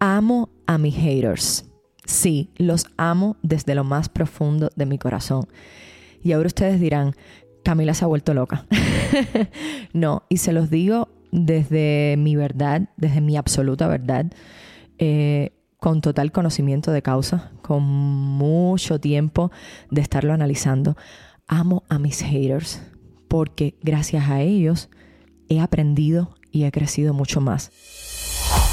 Amo a mis haters. Sí, los amo desde lo más profundo de mi corazón. Y ahora ustedes dirán, Camila se ha vuelto loca. no, y se los digo desde mi verdad, desde mi absoluta verdad, eh, con total conocimiento de causa, con mucho tiempo de estarlo analizando. Amo a mis haters porque gracias a ellos he aprendido y he crecido mucho más.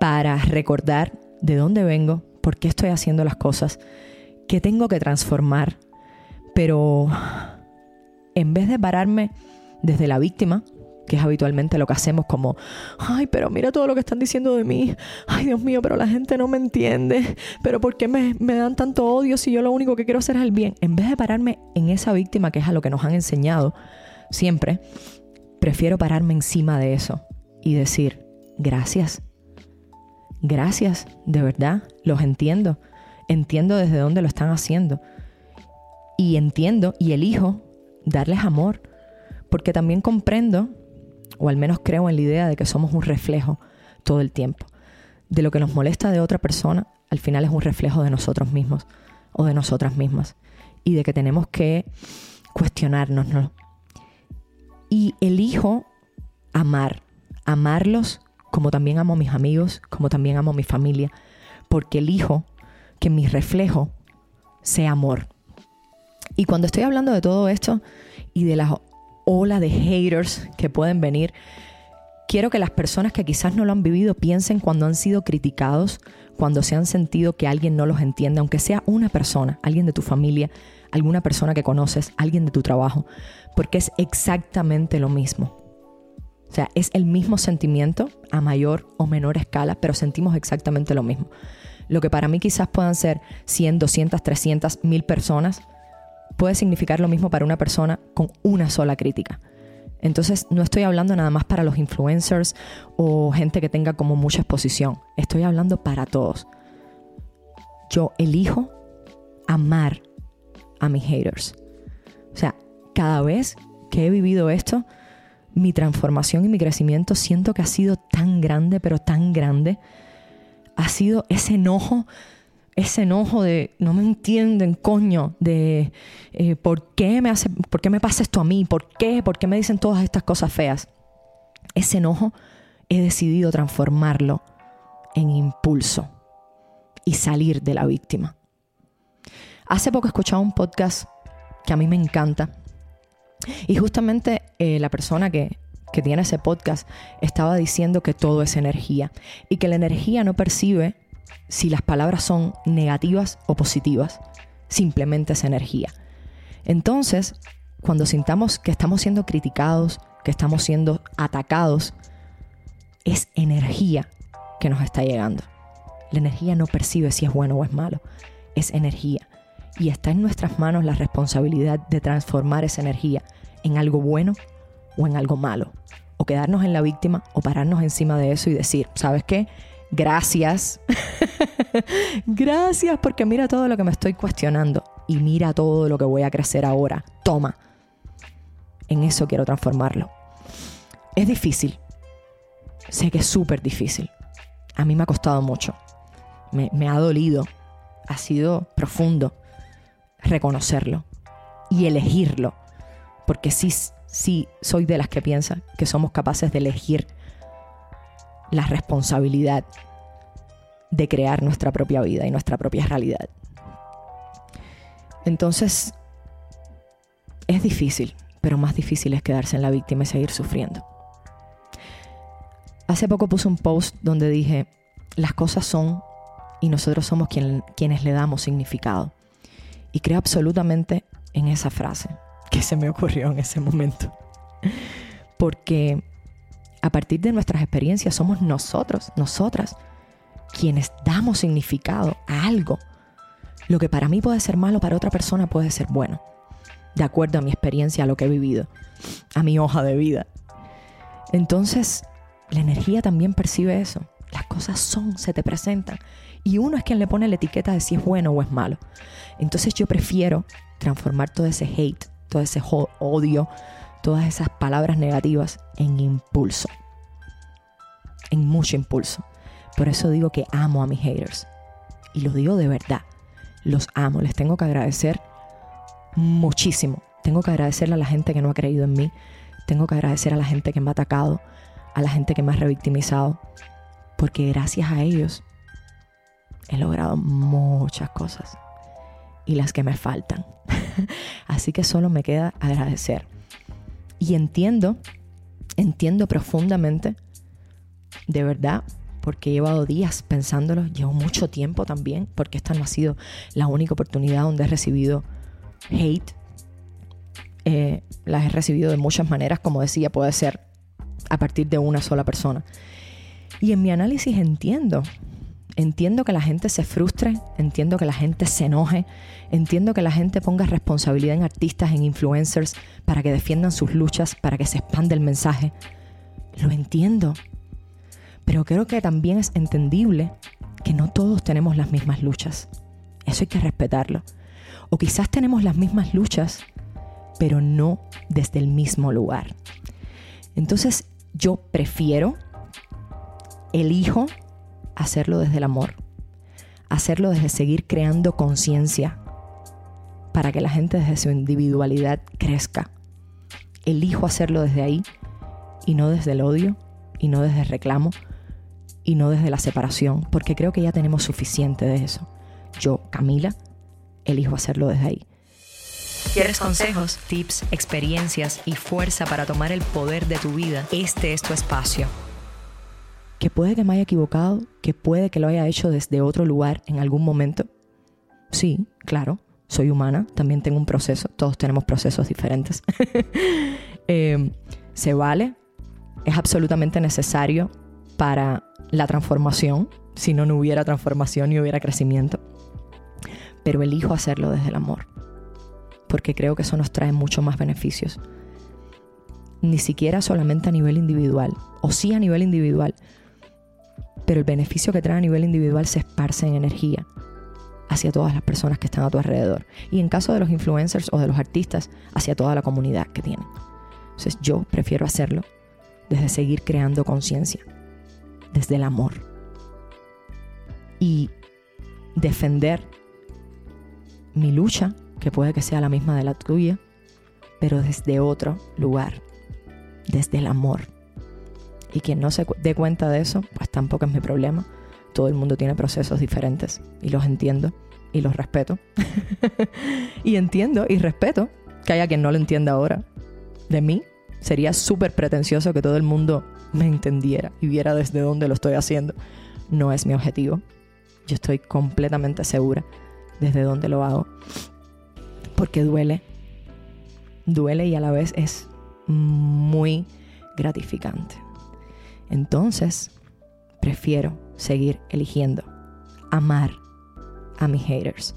para recordar de dónde vengo, por qué estoy haciendo las cosas, qué tengo que transformar. Pero en vez de pararme desde la víctima, que es habitualmente lo que hacemos como, ay, pero mira todo lo que están diciendo de mí, ay Dios mío, pero la gente no me entiende, pero ¿por qué me, me, dan tanto odio si yo lo único que quiero hacer es el bien? En vez de pararme en esa víctima, que es a lo que nos han enseñado siempre, prefiero pararme encima de eso y decir, gracias, Gracias, de verdad, los entiendo. Entiendo desde dónde lo están haciendo. Y entiendo y elijo darles amor, porque también comprendo, o al menos creo en la idea de que somos un reflejo todo el tiempo. De lo que nos molesta de otra persona, al final es un reflejo de nosotros mismos o de nosotras mismas. Y de que tenemos que cuestionarnos. ¿no? Y elijo amar, amarlos como también amo a mis amigos, como también amo a mi familia, porque elijo que mi reflejo sea amor. Y cuando estoy hablando de todo esto y de la ola de haters que pueden venir, quiero que las personas que quizás no lo han vivido piensen cuando han sido criticados, cuando se han sentido que alguien no los entiende, aunque sea una persona, alguien de tu familia, alguna persona que conoces, alguien de tu trabajo, porque es exactamente lo mismo. O sea, es el mismo sentimiento a mayor o menor escala, pero sentimos exactamente lo mismo. Lo que para mí quizás puedan ser 100, 200, 300, 1000 personas, puede significar lo mismo para una persona con una sola crítica. Entonces no estoy hablando nada más para los influencers o gente que tenga como mucha exposición. Estoy hablando para todos. Yo elijo amar a mis haters. O sea, cada vez que he vivido esto, mi transformación y mi crecimiento siento que ha sido tan grande, pero tan grande. Ha sido ese enojo, ese enojo de no me entienden, coño, de eh, ¿por, qué me hace, por qué me pasa esto a mí, por qué, por qué me dicen todas estas cosas feas. Ese enojo he decidido transformarlo en impulso y salir de la víctima. Hace poco escuchaba un podcast que a mí me encanta, y justamente eh, la persona que, que tiene ese podcast estaba diciendo que todo es energía y que la energía no percibe si las palabras son negativas o positivas, simplemente es energía. Entonces, cuando sintamos que estamos siendo criticados, que estamos siendo atacados, es energía que nos está llegando. La energía no percibe si es bueno o es malo, es energía y está en nuestras manos la responsabilidad de transformar esa energía en algo bueno o en algo malo. O quedarnos en la víctima o pararnos encima de eso y decir, ¿sabes qué? Gracias. Gracias porque mira todo lo que me estoy cuestionando y mira todo lo que voy a crecer ahora. Toma. En eso quiero transformarlo. Es difícil. Sé que es súper difícil. A mí me ha costado mucho. Me, me ha dolido. Ha sido profundo reconocerlo y elegirlo. Porque sí, sí soy de las que piensa que somos capaces de elegir la responsabilidad de crear nuestra propia vida y nuestra propia realidad. Entonces, es difícil, pero más difícil es quedarse en la víctima y seguir sufriendo. Hace poco puse un post donde dije, las cosas son y nosotros somos quienes le damos significado. Y creo absolutamente en esa frase que se me ocurrió en ese momento. Porque a partir de nuestras experiencias somos nosotros, nosotras, quienes damos significado a algo. Lo que para mí puede ser malo, para otra persona puede ser bueno. De acuerdo a mi experiencia, a lo que he vivido, a mi hoja de vida. Entonces, la energía también percibe eso. Las cosas son, se te presentan. Y uno es quien le pone la etiqueta de si es bueno o es malo. Entonces yo prefiero transformar todo ese hate, todo ese odio, todas esas palabras negativas en impulso. En mucho impulso. Por eso digo que amo a mis haters. Y lo digo de verdad. Los amo. Les tengo que agradecer muchísimo. Tengo que agradecerle a la gente que no ha creído en mí. Tengo que agradecer a la gente que me ha atacado. A la gente que me ha revictimizado. Porque gracias a ellos he logrado muchas cosas. Y las que me faltan. Así que solo me queda agradecer. Y entiendo, entiendo profundamente, de verdad, porque he llevado días pensándolo, llevo mucho tiempo también, porque esta no ha sido la única oportunidad donde he recibido hate. Eh, las he recibido de muchas maneras, como decía, puede ser a partir de una sola persona. Y en mi análisis entiendo, entiendo que la gente se frustre, entiendo que la gente se enoje, entiendo que la gente ponga responsabilidad en artistas, en influencers, para que defiendan sus luchas, para que se expande el mensaje. Lo entiendo, pero creo que también es entendible que no todos tenemos las mismas luchas. Eso hay que respetarlo. O quizás tenemos las mismas luchas, pero no desde el mismo lugar. Entonces yo prefiero, elijo hacerlo desde el amor, hacerlo desde seguir creando conciencia para que la gente desde su individualidad crezca. Elijo hacerlo desde ahí y no desde el odio y no desde el reclamo y no desde la separación, porque creo que ya tenemos suficiente de eso. Yo, Camila, elijo hacerlo desde ahí. ¿Quieres consejos, tips, experiencias y fuerza para tomar el poder de tu vida? Este es tu espacio. Que puede que me haya equivocado, que puede que lo haya hecho desde otro lugar en algún momento. Sí, claro, soy humana, también tengo un proceso, todos tenemos procesos diferentes. Eh, se vale, es absolutamente necesario para la transformación, si no, no hubiera transformación y hubiera crecimiento. Pero elijo hacerlo desde el amor, porque creo que eso nos trae mucho más beneficios. Ni siquiera solamente a nivel individual, o sí a nivel individual, pero el beneficio que trae a nivel individual se esparce en energía hacia todas las personas que están a tu alrededor. Y en caso de los influencers o de los artistas, hacia toda la comunidad que tienen. Entonces yo prefiero hacerlo desde seguir creando conciencia desde el amor. Y defender mi lucha, que puede que sea la misma de la tuya, pero desde otro lugar, desde el amor. Y quien no se dé cuenta de eso, pues tampoco es mi problema. Todo el mundo tiene procesos diferentes y los entiendo y los respeto. y entiendo y respeto que haya quien no lo entienda ahora. De mí sería súper pretencioso que todo el mundo me entendiera y viera desde dónde lo estoy haciendo. No es mi objetivo. Yo estoy completamente segura desde dónde lo hago. Porque duele. Duele y a la vez es muy gratificante. Entonces, prefiero seguir eligiendo amar a mis haters.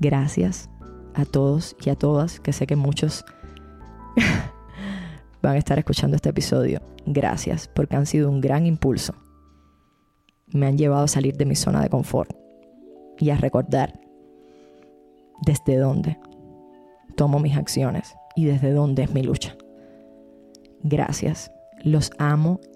Gracias a todos y a todas, que sé que muchos van a estar escuchando este episodio. Gracias porque han sido un gran impulso. Me han llevado a salir de mi zona de confort y a recordar desde dónde tomo mis acciones y desde dónde es mi lucha. Gracias, los amo